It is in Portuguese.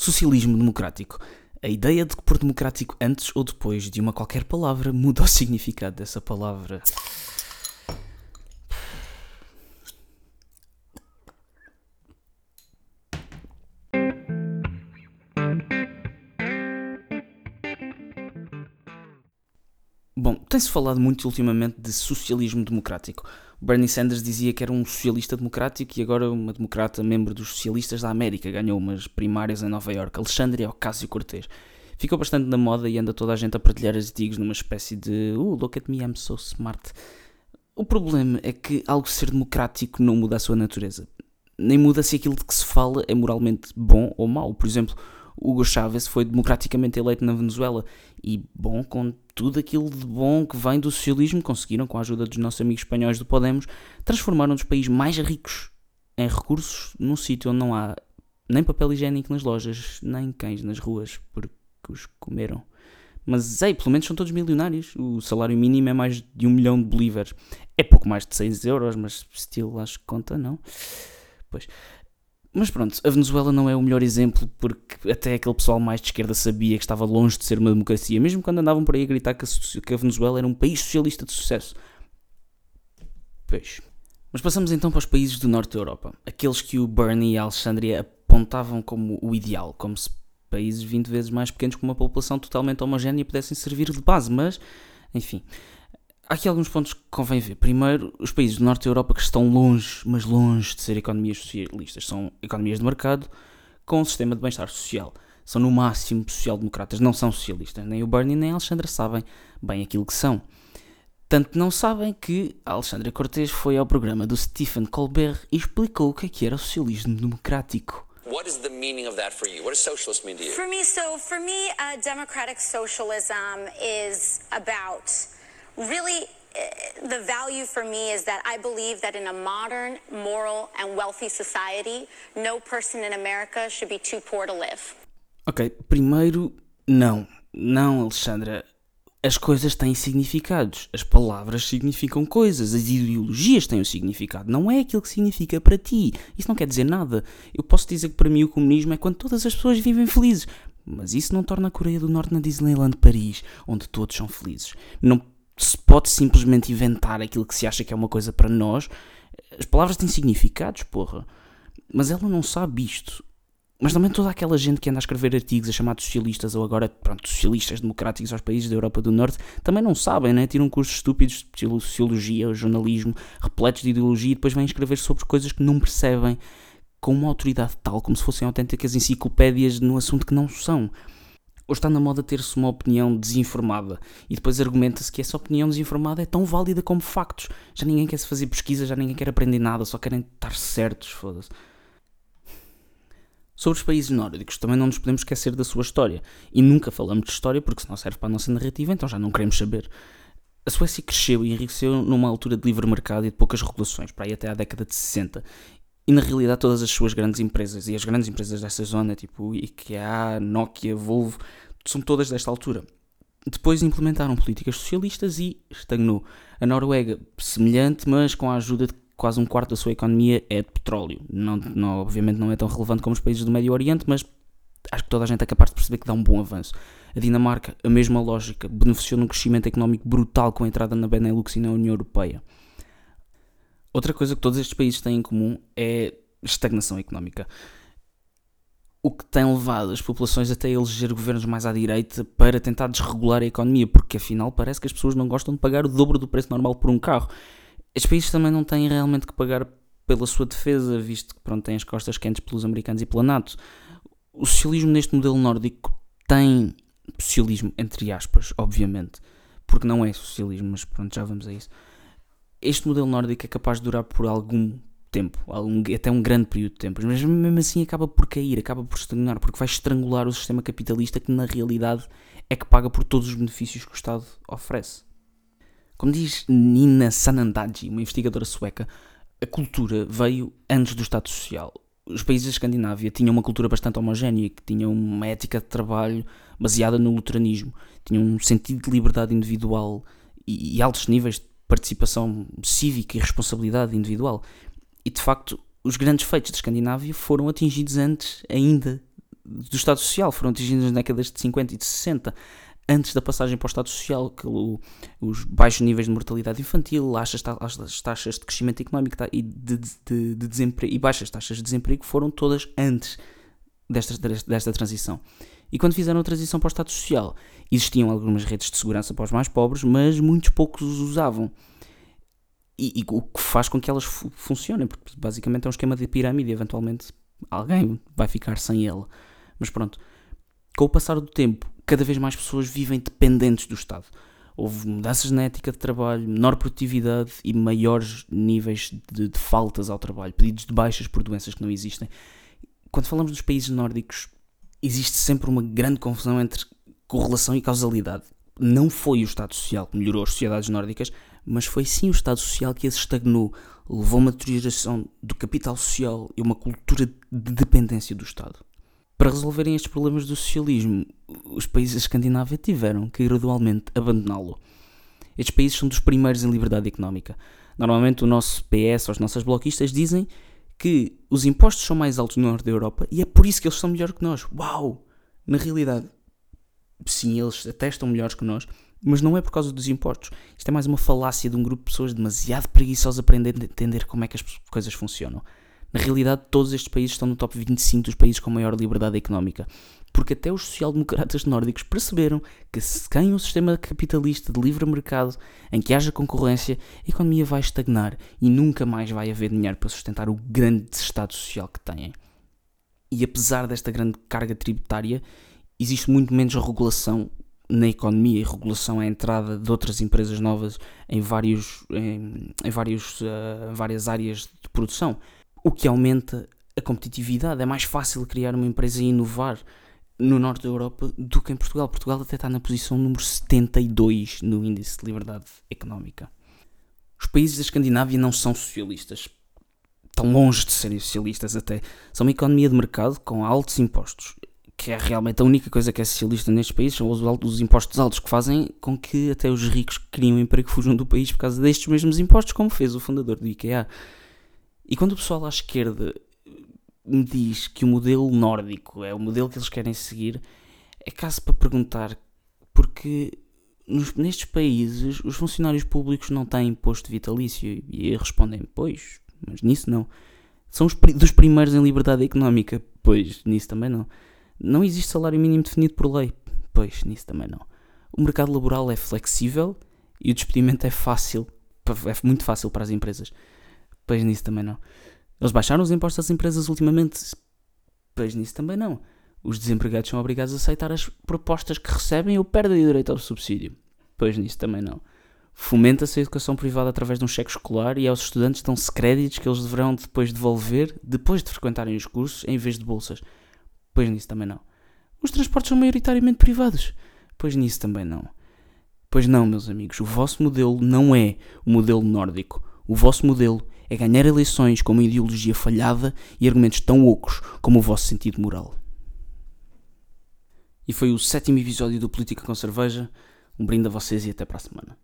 Socialismo democrático. A ideia de que por democrático antes ou depois de uma qualquer palavra muda o significado dessa palavra. Bom, tem-se falado muito ultimamente de socialismo democrático. Bernie Sanders dizia que era um socialista democrático e agora uma democrata membro dos socialistas da América ganhou umas primárias em Nova York. Alexandre Ocasio-Cortez. Ficou bastante na moda e anda toda a gente a partilhar artigos numa espécie de uh, look at me, I'm so smart. O problema é que algo ser democrático não muda a sua natureza. Nem muda se aquilo de que se fala é moralmente bom ou mau. Por exemplo, Hugo Chávez foi democraticamente eleito na Venezuela e, bom, com tudo aquilo de bom que vem do socialismo, conseguiram, com a ajuda dos nossos amigos espanhóis do Podemos, transformar um dos países mais ricos em recursos num sítio onde não há nem papel higiênico nas lojas, nem cães nas ruas, porque os comeram. Mas, ei, pelo menos são todos milionários. O salário mínimo é mais de um milhão de bolívares. É pouco mais de 6 euros, mas estilo acho que conta, não? Pois. Mas pronto, a Venezuela não é o melhor exemplo porque até aquele pessoal mais de esquerda sabia que estava longe de ser uma democracia, mesmo quando andavam por aí a gritar que a, Venezuela era um país socialista de sucesso. Pois. Mas passamos então para os países do norte da Europa, aqueles que o Bernie e a Alexandria apontavam como o ideal, como se países 20 vezes mais pequenos com uma população totalmente homogénea pudessem servir de base, mas enfim. Há aqui alguns pontos que convém ver. Primeiro, os países do norte da Europa que estão longe, mas longe de ser economias socialistas, são economias de mercado com um sistema de bem-estar social. São no máximo social-democratas, não são socialistas. Nem o Bernie nem a Alexandra sabem bem aquilo que são. Tanto não sabem que a Alexandra Cortez foi ao programa do Stephen Colbert e explicou o que, é que era o socialismo democrático. What is the meaning of that for you? What does socialist mean to you? For me, so for me, uh, democratic socialism is about really eh, the value for me is that I believe that in a modern, moral, and wealthy society, no person in America should be too poor to live. Ok, primeiro, não. Não, Alexandra. As coisas têm significados. As palavras significam coisas. As ideologias têm um significado. Não é aquilo que significa para ti. Isso não quer dizer nada. Eu posso dizer que para mim o comunismo é quando todas as pessoas vivem felizes. Mas isso não torna a Coreia do Norte na Disneyland Paris, onde todos são felizes. Não se pode simplesmente inventar aquilo que se acha que é uma coisa para nós. As palavras têm significados, porra. Mas ela não sabe isto. Mas também toda aquela gente que anda a escrever artigos a chamar de socialistas ou agora, pronto, socialistas democráticos aos países da Europa do Norte também não sabem, né? Tiram cursos estúpidos de sociologia ou jornalismo, repletos de ideologia e depois vêm escrever sobre coisas que não percebem com uma autoridade tal como se fossem autênticas enciclopédias no assunto que não são. Hoje está na moda ter-se uma opinião desinformada e depois argumenta-se que essa opinião desinformada é tão válida como factos. Já ninguém quer se fazer pesquisa, já ninguém quer aprender nada, só querem estar certos, foda-se. Sobre os países nórdicos, também não nos podemos esquecer da sua história. E nunca falamos de história porque se não serve para a nossa narrativa, então já não queremos saber. A Suécia cresceu e enriqueceu numa altura de livre mercado e de poucas regulações, para aí até à década de 60. E na realidade todas as suas grandes empresas e as grandes empresas dessa zona, tipo IKEA, Nokia, Volvo, são todas desta altura. Depois implementaram políticas socialistas e estagnou. A Noruega, semelhante, mas com a ajuda de quase um quarto da sua economia é de petróleo. Não, não, obviamente não é tão relevante como os países do Médio Oriente, mas acho que toda a gente é capaz de perceber que dá um bom avanço. A Dinamarca, a mesma lógica, beneficiou num crescimento económico brutal com a entrada na Benelux e na União Europeia. Outra coisa que todos estes países têm em comum é estagnação económica. O que tem levado as populações até a eleger governos mais à direita para tentar desregular a economia, porque afinal parece que as pessoas não gostam de pagar o dobro do preço normal por um carro. Estes países também não têm realmente que pagar pela sua defesa, visto que pronto, têm as costas quentes pelos americanos e pela NATO. O socialismo neste modelo nórdico tem socialismo, entre aspas, obviamente, porque não é socialismo, mas pronto, já vamos a isso este modelo nórdico é capaz de durar por algum tempo, algum, até um grande período de tempo, mas mesmo assim acaba por cair, acaba por estagnar, porque vai estrangular o sistema capitalista que na realidade é que paga por todos os benefícios que o Estado oferece. Como diz Nina Sanandaji, uma investigadora sueca, a cultura veio antes do Estado Social. Os países da Escandinávia tinham uma cultura bastante homogénea, que tinham uma ética de trabalho baseada no luteranismo, tinham um sentido de liberdade individual e, e altos níveis de participação cívica e responsabilidade individual. E de facto, os grandes feitos da Escandinávia foram atingidos antes ainda do Estado Social, foram atingidas nas décadas de 50 e de 60, antes da passagem para o Estado Social, que o, os baixos níveis de mortalidade infantil, as, as taxas de crescimento económico e, de, de, de e baixas taxas de desemprego foram todas antes desta, desta transição. E quando fizeram a transição para o Estado Social, existiam algumas redes de segurança para os mais pobres, mas muitos poucos os usavam. E, e o que faz com que elas funcionem, porque basicamente é um esquema de pirâmide, eventualmente alguém vai ficar sem ele. Mas pronto, com o passar do tempo, cada vez mais pessoas vivem dependentes do Estado. Houve mudanças na ética de trabalho, menor produtividade e maiores níveis de, de faltas ao trabalho, pedidos de baixas por doenças que não existem. Quando falamos dos países nórdicos, existe sempre uma grande confusão entre correlação e causalidade. Não foi o Estado Social que melhorou as sociedades nórdicas, mas foi sim o Estado Social que as estagnou, levou a uma deterioração do capital social e uma cultura de dependência do Estado. Para resolverem estes problemas do socialismo, os países da Escandinávia tiveram que gradualmente abandoná-lo. Estes países são dos primeiros em liberdade económica. Normalmente o nosso PS ou as nossas bloquistas dizem que os impostos são mais altos no norte da Europa e é por isso que eles são melhores que nós. Uau! Na realidade, sim, eles até estão melhores que nós, mas não é por causa dos impostos. Isto é mais uma falácia de um grupo de pessoas demasiado preguiçosas para entender como é que as coisas funcionam. Na realidade, todos estes países estão no top 25 dos países com maior liberdade económica. Porque até os social-democratas nórdicos perceberam que se ganha um sistema capitalista de livre mercado em que haja concorrência, a economia vai estagnar e nunca mais vai haver dinheiro para sustentar o grande estado social que têm. E apesar desta grande carga tributária, existe muito menos regulação na economia e regulação à entrada de outras empresas novas em, vários, em, em vários, uh, várias áreas de produção o que aumenta a competitividade. É mais fácil criar uma empresa e inovar no norte da Europa do que em Portugal. Portugal até está na posição número 72 no índice de liberdade económica. Os países da Escandinávia não são socialistas. Estão longe de serem socialistas até. São uma economia de mercado com altos impostos. Que é realmente a única coisa que é socialista nestes países, são os, os impostos altos que fazem com que até os ricos que criam emprego fujam do país por causa destes mesmos impostos, como fez o fundador do IKEA. E quando o pessoal à esquerda me diz que o modelo nórdico é o modelo que eles querem seguir, é caso para perguntar, porque nos, nestes países os funcionários públicos não têm imposto vitalício e respondem, pois, mas nisso não. São os dos primeiros em liberdade económica, pois, nisso também não. Não existe salário mínimo definido por lei, pois, nisso também não. O mercado laboral é flexível e o despedimento é fácil, é muito fácil para as empresas. Pois nisso também não. Eles baixaram os impostos às empresas ultimamente? Pois nisso também não. Os desempregados são obrigados a aceitar as propostas que recebem ou perdem o direito ao subsídio? Pois nisso também não. Fomenta-se a educação privada através de um cheque escolar e aos estudantes dão-se créditos que eles deverão depois devolver depois de frequentarem os cursos em vez de bolsas? Pois nisso também não. Os transportes são maioritariamente privados? Pois nisso também não. Pois não, meus amigos, o vosso modelo não é o modelo nórdico. O vosso modelo é ganhar eleições com uma ideologia falhada e argumentos tão ocos como o vosso sentido moral. E foi o sétimo episódio do Política com Cerveja. Um brinde a vocês e até para a semana.